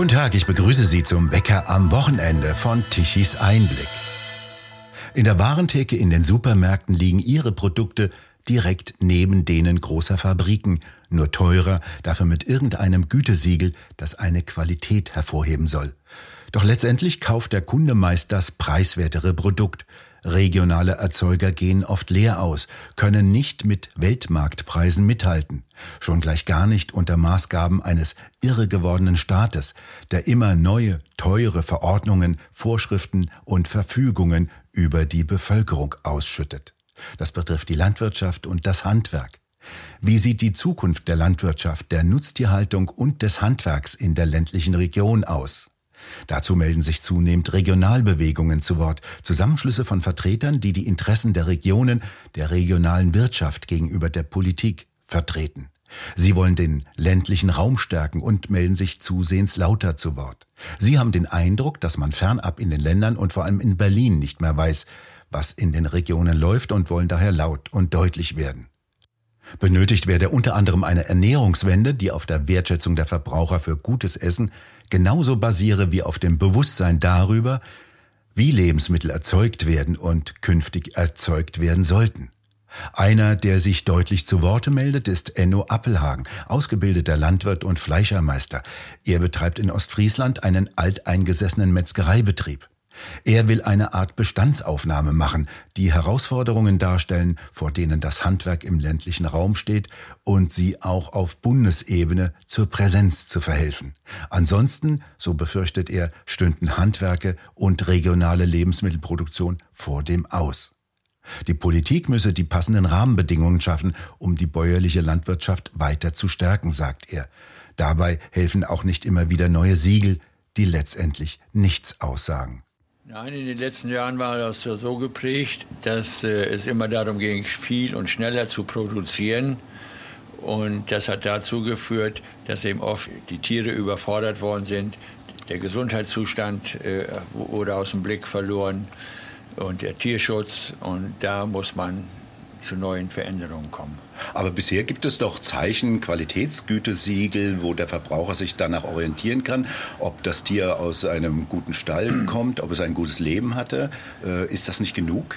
Guten Tag, ich begrüße Sie zum Bäcker am Wochenende von Tichys Einblick. In der Warentheke in den Supermärkten liegen Ihre Produkte direkt neben denen großer Fabriken, nur teurer, dafür mit irgendeinem Gütesiegel, das eine Qualität hervorheben soll. Doch letztendlich kauft der Kunde meist das preiswertere Produkt. Regionale Erzeuger gehen oft leer aus, können nicht mit Weltmarktpreisen mithalten, schon gleich gar nicht unter Maßgaben eines irre gewordenen Staates, der immer neue, teure Verordnungen, Vorschriften und Verfügungen über die Bevölkerung ausschüttet. Das betrifft die Landwirtschaft und das Handwerk. Wie sieht die Zukunft der Landwirtschaft, der Nutztierhaltung und des Handwerks in der ländlichen Region aus? Dazu melden sich zunehmend Regionalbewegungen zu Wort, Zusammenschlüsse von Vertretern, die die Interessen der Regionen, der regionalen Wirtschaft gegenüber der Politik vertreten. Sie wollen den ländlichen Raum stärken und melden sich zusehends lauter zu Wort. Sie haben den Eindruck, dass man fernab in den Ländern und vor allem in Berlin nicht mehr weiß, was in den Regionen läuft und wollen daher laut und deutlich werden. Benötigt werde unter anderem eine Ernährungswende, die auf der Wertschätzung der Verbraucher für gutes Essen genauso basiere wie auf dem Bewusstsein darüber, wie Lebensmittel erzeugt werden und künftig erzeugt werden sollten. Einer, der sich deutlich zu Worte meldet, ist Enno Appelhagen, ausgebildeter Landwirt und Fleischermeister. Er betreibt in Ostfriesland einen alteingesessenen Metzgereibetrieb. Er will eine Art Bestandsaufnahme machen, die Herausforderungen darstellen, vor denen das Handwerk im ländlichen Raum steht und sie auch auf Bundesebene zur Präsenz zu verhelfen. Ansonsten, so befürchtet er, stünden Handwerke und regionale Lebensmittelproduktion vor dem Aus. Die Politik müsse die passenden Rahmenbedingungen schaffen, um die bäuerliche Landwirtschaft weiter zu stärken, sagt er. Dabei helfen auch nicht immer wieder neue Siegel, die letztendlich nichts aussagen. Nein, in den letzten Jahren war das so geprägt, dass äh, es immer darum ging, viel und schneller zu produzieren. Und das hat dazu geführt, dass eben oft die Tiere überfordert worden sind. Der Gesundheitszustand äh, wurde aus dem Blick verloren und der Tierschutz. Und da muss man zu neuen Veränderungen kommen. Aber bisher gibt es doch Zeichen, Qualitätsgütesiegel, wo der Verbraucher sich danach orientieren kann, ob das Tier aus einem guten Stall kommt, ob es ein gutes Leben hatte. Äh, ist das nicht genug?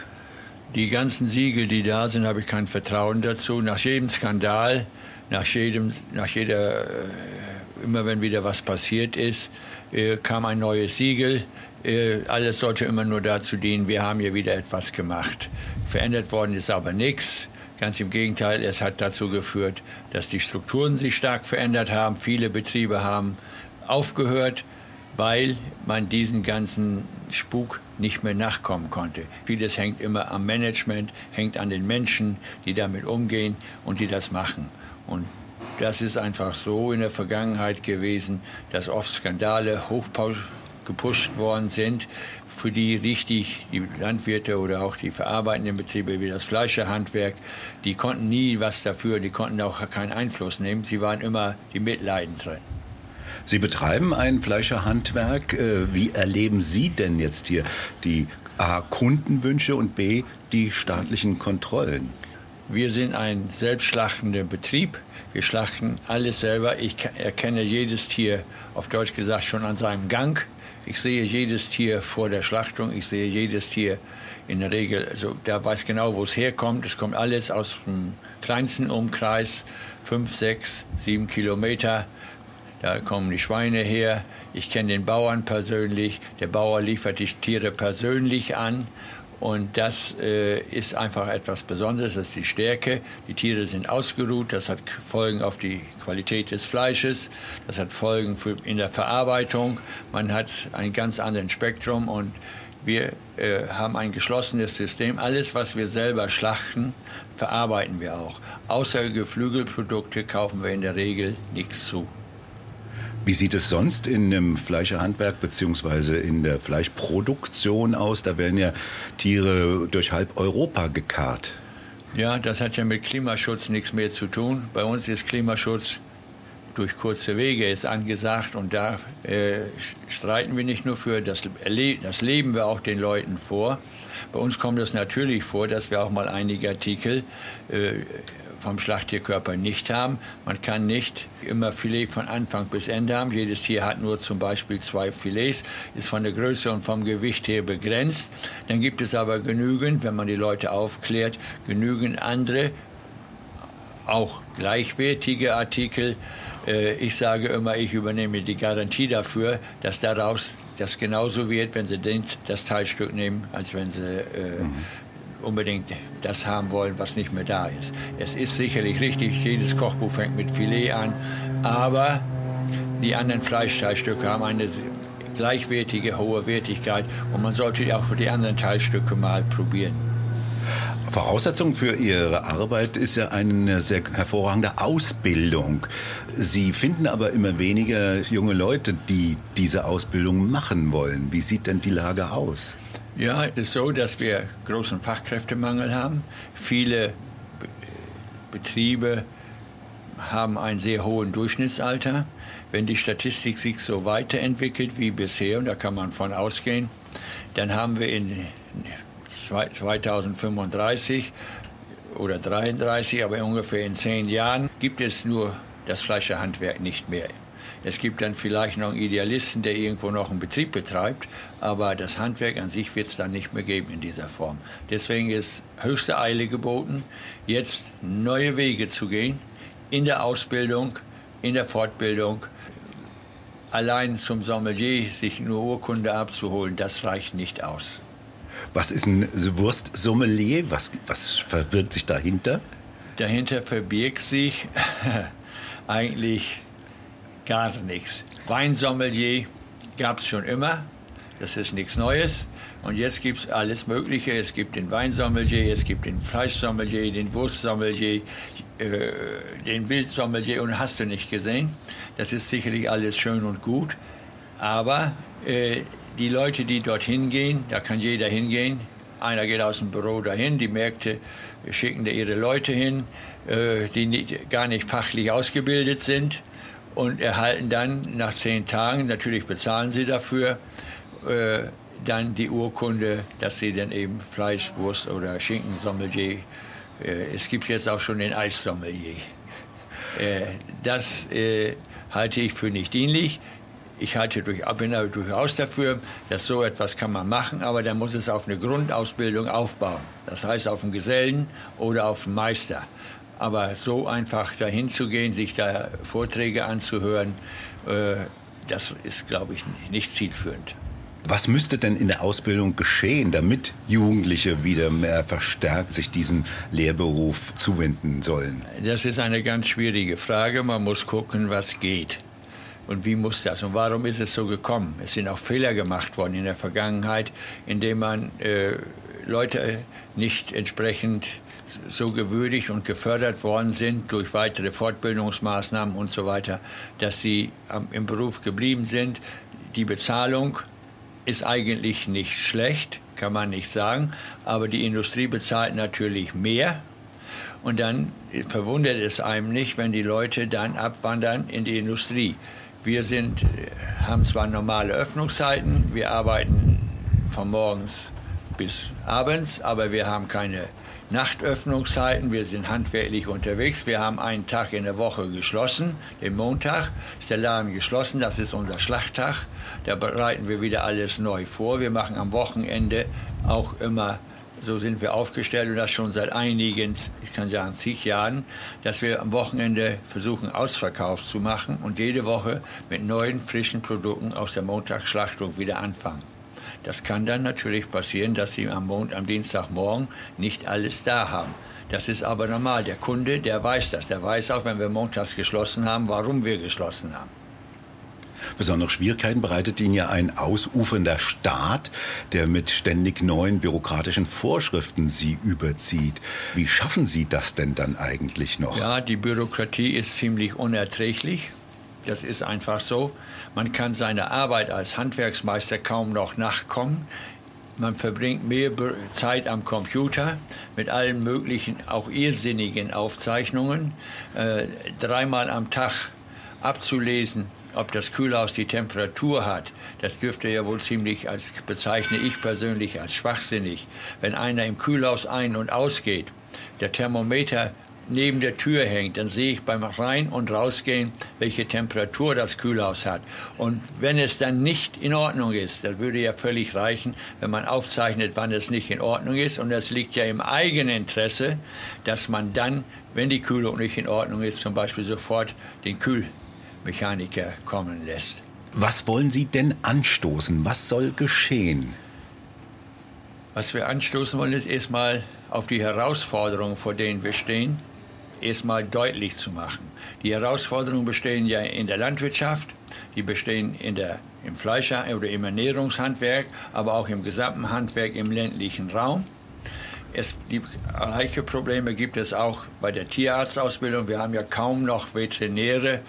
Die ganzen Siegel, die da sind, habe ich kein Vertrauen dazu. Nach jedem Skandal, nach jedem, nach jeder, äh, immer wenn wieder was passiert ist, äh, kam ein neues Siegel. Alles sollte immer nur dazu dienen, wir haben hier wieder etwas gemacht. Verändert worden ist aber nichts. Ganz im Gegenteil, es hat dazu geführt, dass die Strukturen sich stark verändert haben. Viele Betriebe haben aufgehört, weil man diesen ganzen Spuk nicht mehr nachkommen konnte. Vieles hängt immer am Management, hängt an den Menschen, die damit umgehen und die das machen. Und das ist einfach so in der Vergangenheit gewesen, dass oft Skandale hochgepusht worden sind für die richtig, die Landwirte oder auch die verarbeitenden Betriebe wie das Fleischerhandwerk, die konnten nie was dafür, die konnten auch keinen Einfluss nehmen. Sie waren immer die Mitleidenden drin. Sie betreiben ein Fleischerhandwerk. Äh, wie erleben Sie denn jetzt hier die A. Kundenwünsche und B. die staatlichen Kontrollen? Wir sind ein selbstschlachtender Betrieb. Wir schlachten alles selber. Ich erkenne jedes Tier, auf Deutsch gesagt, schon an seinem Gang. Ich sehe jedes Tier vor der Schlachtung, ich sehe jedes Tier in der Regel, also der weiß genau, wo es herkommt. Es kommt alles aus dem kleinsten Umkreis, fünf, sechs, sieben Kilometer. Da kommen die Schweine her. Ich kenne den Bauern persönlich. Der Bauer liefert die Tiere persönlich an und das äh, ist einfach etwas Besonderes, das ist die Stärke. Die Tiere sind ausgeruht, das hat Folgen auf die Qualität des Fleisches, das hat Folgen für, in der Verarbeitung. Man hat ein ganz anderes Spektrum und wir äh, haben ein geschlossenes System. Alles, was wir selber schlachten, verarbeiten wir auch. Außer Geflügelprodukte kaufen wir in der Regel nichts zu. Wie sieht es sonst in einem Fleischerhandwerk beziehungsweise in der Fleischproduktion aus? Da werden ja Tiere durch halb Europa gekarrt. Ja, das hat ja mit Klimaschutz nichts mehr zu tun. Bei uns ist Klimaschutz durch kurze Wege ist angesagt und da äh, streiten wir nicht nur für, das, das leben wir auch den Leuten vor. Bei uns kommt es natürlich vor, dass wir auch mal einige Artikel äh, vom Schlachttierkörper nicht haben. Man kann nicht immer Filet von Anfang bis Ende haben. Jedes Tier hat nur zum Beispiel zwei Filets, ist von der Größe und vom Gewicht her begrenzt. Dann gibt es aber genügend, wenn man die Leute aufklärt, genügend andere, auch gleichwertige Artikel. Äh, ich sage immer, ich übernehme die Garantie dafür, dass daraus das genauso wird, wenn Sie das Teilstück nehmen, als wenn Sie äh, mhm unbedingt das haben wollen, was nicht mehr da ist. Es ist sicherlich richtig, jedes Kochbuch fängt mit Filet an, aber die anderen Fleischteilstücke haben eine gleichwertige, hohe Wertigkeit und man sollte auch für die anderen Teilstücke mal probieren. Voraussetzung für Ihre Arbeit ist ja eine sehr hervorragende Ausbildung. Sie finden aber immer weniger junge Leute, die diese Ausbildung machen wollen. Wie sieht denn die Lage aus? Ja, es ist so, dass wir großen Fachkräftemangel haben. Viele Betriebe haben ein sehr hohes Durchschnittsalter. Wenn die Statistik sich so weiterentwickelt wie bisher, und da kann man von ausgehen, dann haben wir in 2035 oder 33, aber ungefähr in zehn Jahren gibt es nur das Fleischerhandwerk nicht mehr es gibt dann vielleicht noch einen Idealisten, der irgendwo noch einen Betrieb betreibt, aber das Handwerk an sich wird es dann nicht mehr geben in dieser Form. Deswegen ist höchste Eile geboten, jetzt neue Wege zu gehen in der Ausbildung, in der Fortbildung. Allein zum Sommelier sich nur Urkunde abzuholen, das reicht nicht aus. Was ist ein Wurstsommelier? Was, was verbirgt sich dahinter? Dahinter verbirgt sich eigentlich gar nichts. Weinsommelier gab es schon immer, das ist nichts Neues. Und jetzt gibt es alles Mögliche. Es gibt den Weinsommelier, es gibt den Fleischsommelier, den Wurstsommelier, äh, den Wildsommelier und hast du nicht gesehen. Das ist sicherlich alles schön und gut. Aber äh, die Leute, die dorthin gehen, da kann jeder hingehen. Einer geht aus dem Büro dahin, die Märkte schicken da ihre Leute hin, äh, die nicht, gar nicht fachlich ausgebildet sind und erhalten dann nach zehn Tagen, natürlich bezahlen sie dafür, äh, dann die Urkunde, dass sie dann eben Fleisch, Wurst oder Schinkensommelier, äh, es gibt jetzt auch schon den Eissommelier. Äh, das äh, halte ich für nicht dienlich. Ich halte bin durchaus dafür, dass so etwas kann man machen, aber dann muss es auf eine Grundausbildung aufbauen. Das heißt auf einen Gesellen oder auf einen Meister. Aber so einfach dahin zu gehen, sich da Vorträge anzuhören, äh, das ist, glaube ich, nicht zielführend. Was müsste denn in der Ausbildung geschehen, damit Jugendliche wieder mehr verstärkt sich diesem Lehrberuf zuwenden sollen? Das ist eine ganz schwierige Frage. Man muss gucken, was geht. Und wie muss das? Und warum ist es so gekommen? Es sind auch Fehler gemacht worden in der Vergangenheit, indem man äh, Leute nicht entsprechend so gewürdigt und gefördert worden sind durch weitere Fortbildungsmaßnahmen und so weiter, dass sie im Beruf geblieben sind. Die Bezahlung ist eigentlich nicht schlecht, kann man nicht sagen, aber die Industrie bezahlt natürlich mehr. Und dann verwundert es einem nicht, wenn die Leute dann abwandern in die Industrie. Wir sind, haben zwar normale Öffnungszeiten, wir arbeiten von morgens bis abends, aber wir haben keine Nachtöffnungszeiten. Wir sind handwerklich unterwegs. Wir haben einen Tag in der Woche geschlossen. Den Montag ist der Laden geschlossen. Das ist unser Schlachttag. Da bereiten wir wieder alles neu vor. Wir machen am Wochenende auch immer so sind wir aufgestellt und das schon seit einigen, ich kann sagen zig Jahren, dass wir am Wochenende versuchen Ausverkauf zu machen und jede Woche mit neuen frischen Produkten aus der Montagsschlachtung wieder anfangen. Das kann dann natürlich passieren, dass Sie am, Mond, am Dienstagmorgen nicht alles da haben. Das ist aber normal. Der Kunde, der weiß das. Der weiß auch, wenn wir montags geschlossen haben, warum wir geschlossen haben. Besondere Schwierigkeiten bereitet Ihnen ja ein ausufernder Staat, der mit ständig neuen bürokratischen Vorschriften Sie überzieht. Wie schaffen Sie das denn dann eigentlich noch? Ja, die Bürokratie ist ziemlich unerträglich. Das ist einfach so. Man kann seiner Arbeit als Handwerksmeister kaum noch nachkommen. Man verbringt mehr Zeit am Computer mit allen möglichen, auch irrsinnigen Aufzeichnungen. Äh, dreimal am Tag abzulesen, ob das Kühlhaus die Temperatur hat, das dürfte ja wohl ziemlich als bezeichne ich persönlich als schwachsinnig. Wenn einer im Kühlhaus ein- und ausgeht, der Thermometer neben der Tür hängt, dann sehe ich beim Rein- und Rausgehen, welche Temperatur das Kühlhaus hat. Und wenn es dann nicht in Ordnung ist, dann würde ja völlig reichen, wenn man aufzeichnet, wann es nicht in Ordnung ist. Und das liegt ja im eigenen Interesse, dass man dann, wenn die Kühlung nicht in Ordnung ist, zum Beispiel sofort den Kühlmechaniker kommen lässt. Was wollen Sie denn anstoßen? Was soll geschehen? Was wir anstoßen wollen, ist erstmal auf die Herausforderungen, vor denen wir stehen, erstmal deutlich zu machen. Die Herausforderungen bestehen ja in der Landwirtschaft, die bestehen in der, im Fleischer- oder im Ernährungshandwerk, aber auch im gesamten Handwerk im ländlichen Raum. Es, die gleiche Probleme gibt es auch bei der Tierarztausbildung. Wir haben ja kaum noch Veterinäre,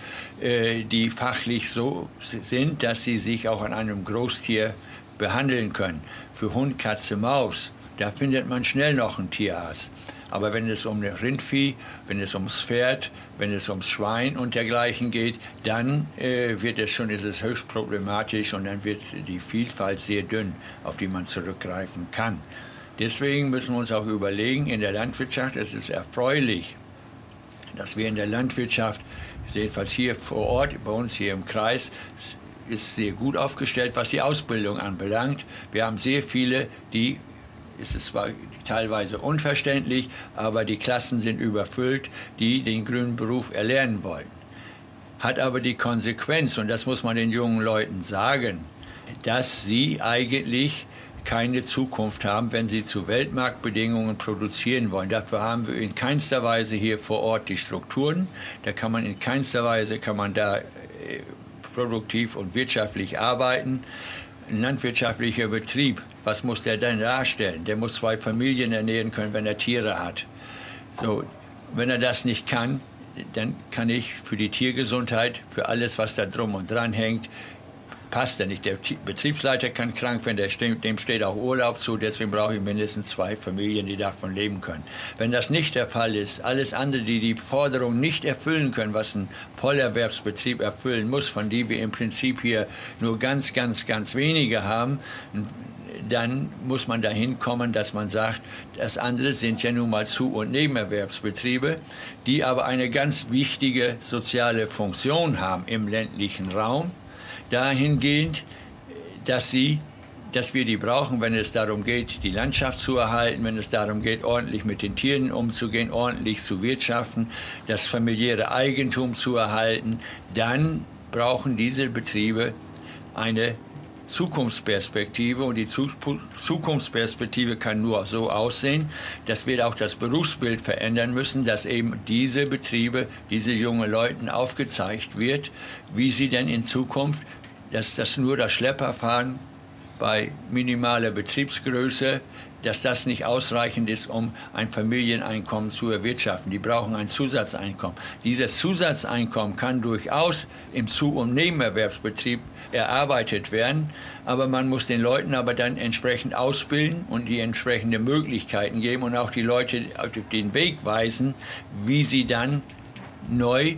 äh, die fachlich so sind, dass sie sich auch an einem Großtier behandeln können. Für Hund, Katze, Maus, da findet man schnell noch einen Tierarzt. Aber wenn es um Rindvieh, wenn es ums Pferd, wenn es ums Schwein und dergleichen geht, dann äh, wird es schon, ist es höchst problematisch und dann wird die Vielfalt sehr dünn, auf die man zurückgreifen kann. Deswegen müssen wir uns auch überlegen, in der Landwirtschaft, es ist erfreulich, dass wir in der Landwirtschaft, jedenfalls hier vor Ort, bei uns hier im Kreis, ist sehr gut aufgestellt, was die Ausbildung anbelangt. Wir haben sehr viele, die ist es zwar teilweise unverständlich, aber die Klassen sind überfüllt, die den grünen Beruf erlernen wollen. Hat aber die Konsequenz, und das muss man den jungen Leuten sagen, dass sie eigentlich keine Zukunft haben, wenn sie zu Weltmarktbedingungen produzieren wollen. Dafür haben wir in keinster Weise hier vor Ort die Strukturen. Da kann man in keinster Weise kann man da äh, produktiv und wirtschaftlich arbeiten. Ein landwirtschaftlicher Betrieb, was muss der denn darstellen? Der muss zwei Familien ernähren können, wenn er Tiere hat. So, wenn er das nicht kann, dann kann ich für die Tiergesundheit, für alles, was da drum und dran hängt, passt er nicht. Der Betriebsleiter kann krank werden, dem steht auch Urlaub zu, deswegen brauche ich mindestens zwei Familien, die davon leben können. Wenn das nicht der Fall ist, alles andere, die die Forderung nicht erfüllen können, was ein Vollerwerbsbetrieb erfüllen muss, von die wir im Prinzip hier nur ganz, ganz, ganz wenige haben, dann muss man dahin kommen, dass man sagt, das andere sind ja nun mal Zu- und Nebenerwerbsbetriebe, die aber eine ganz wichtige soziale Funktion haben im ländlichen Raum dahingehend, dass sie dass wir die brauchen, wenn es darum geht, die Landschaft zu erhalten, wenn es darum geht, ordentlich mit den Tieren umzugehen, ordentlich zu wirtschaften, das familiäre Eigentum zu erhalten, dann brauchen diese Betriebe eine Zukunftsperspektive und die Zukunftsperspektive kann nur so aussehen, dass wir auch das Berufsbild verändern müssen, dass eben diese Betriebe, diese jungen Leuten aufgezeigt wird, wie sie denn in Zukunft dass das nur das Schlepperfahren bei minimaler Betriebsgröße, dass das nicht ausreichend ist, um ein Familieneinkommen zu erwirtschaften. Die brauchen ein Zusatzeinkommen. Dieses Zusatzeinkommen kann durchaus im Zu- und Nebenerwerbsbetrieb erarbeitet werden, aber man muss den Leuten aber dann entsprechend ausbilden und die entsprechenden Möglichkeiten geben und auch die Leute auf den Weg weisen, wie sie dann neu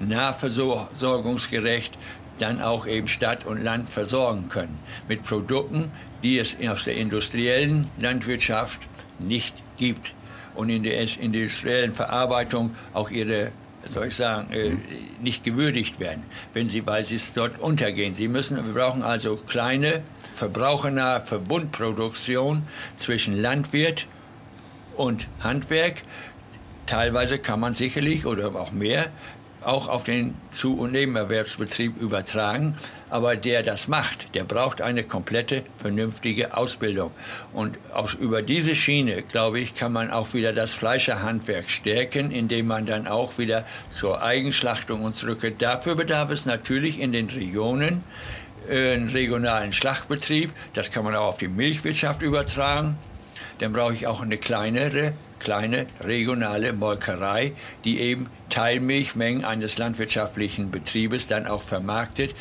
nahversorgungsgerecht dann auch eben Stadt und Land versorgen können. Mit Produkten, die es aus der industriellen Landwirtschaft nicht gibt. Und in der industriellen Verarbeitung auch ihre soll ich sagen, äh, nicht gewürdigt werden, wenn sie, weil sie es dort untergehen. Sie müssen, wir brauchen also kleine, verbrauchernahe Verbundproduktion zwischen Landwirt und Handwerk. Teilweise kann man sicherlich oder auch mehr auch auf den Zu- und Nebenerwerbsbetrieb übertragen. Aber der das macht, der braucht eine komplette, vernünftige Ausbildung. Und aus, über diese Schiene, glaube ich, kann man auch wieder das Fleischerhandwerk stärken, indem man dann auch wieder zur Eigenschlachtung und zurückgeht. Dafür bedarf es natürlich in den Regionen äh, einen regionalen Schlachtbetrieb. Das kann man auch auf die Milchwirtschaft übertragen. Dann brauche ich auch eine kleinere kleine regionale Molkerei, die eben Teilmilchmengen eines landwirtschaftlichen Betriebes dann auch vermarktet,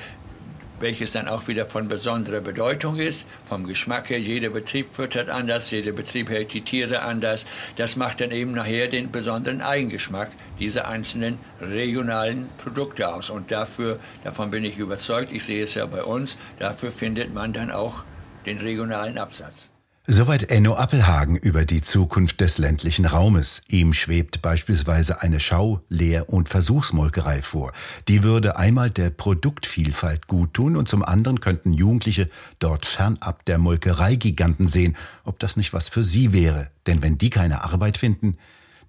welches dann auch wieder von besonderer Bedeutung ist, vom Geschmack her. Jeder Betrieb füttert anders, jeder Betrieb hält die Tiere anders. Das macht dann eben nachher den besonderen Eigengeschmack dieser einzelnen regionalen Produkte aus. Und dafür, davon bin ich überzeugt, ich sehe es ja bei uns, dafür findet man dann auch den regionalen Absatz. Soweit Enno Appelhagen über die Zukunft des ländlichen Raumes. Ihm schwebt beispielsweise eine Schau-, Lehr- und Versuchsmolkerei vor. Die würde einmal der Produktvielfalt guttun und zum anderen könnten Jugendliche dort fernab der Molkereigiganten sehen, ob das nicht was für sie wäre. Denn wenn die keine Arbeit finden,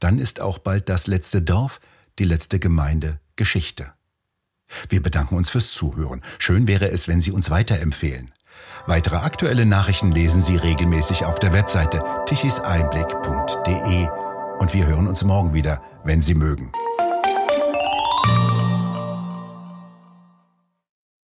dann ist auch bald das letzte Dorf, die letzte Gemeinde Geschichte. Wir bedanken uns fürs Zuhören. Schön wäre es, wenn Sie uns weiterempfehlen. Weitere aktuelle Nachrichten lesen Sie regelmäßig auf der Webseite tichiseinblick.de und wir hören uns morgen wieder, wenn Sie mögen.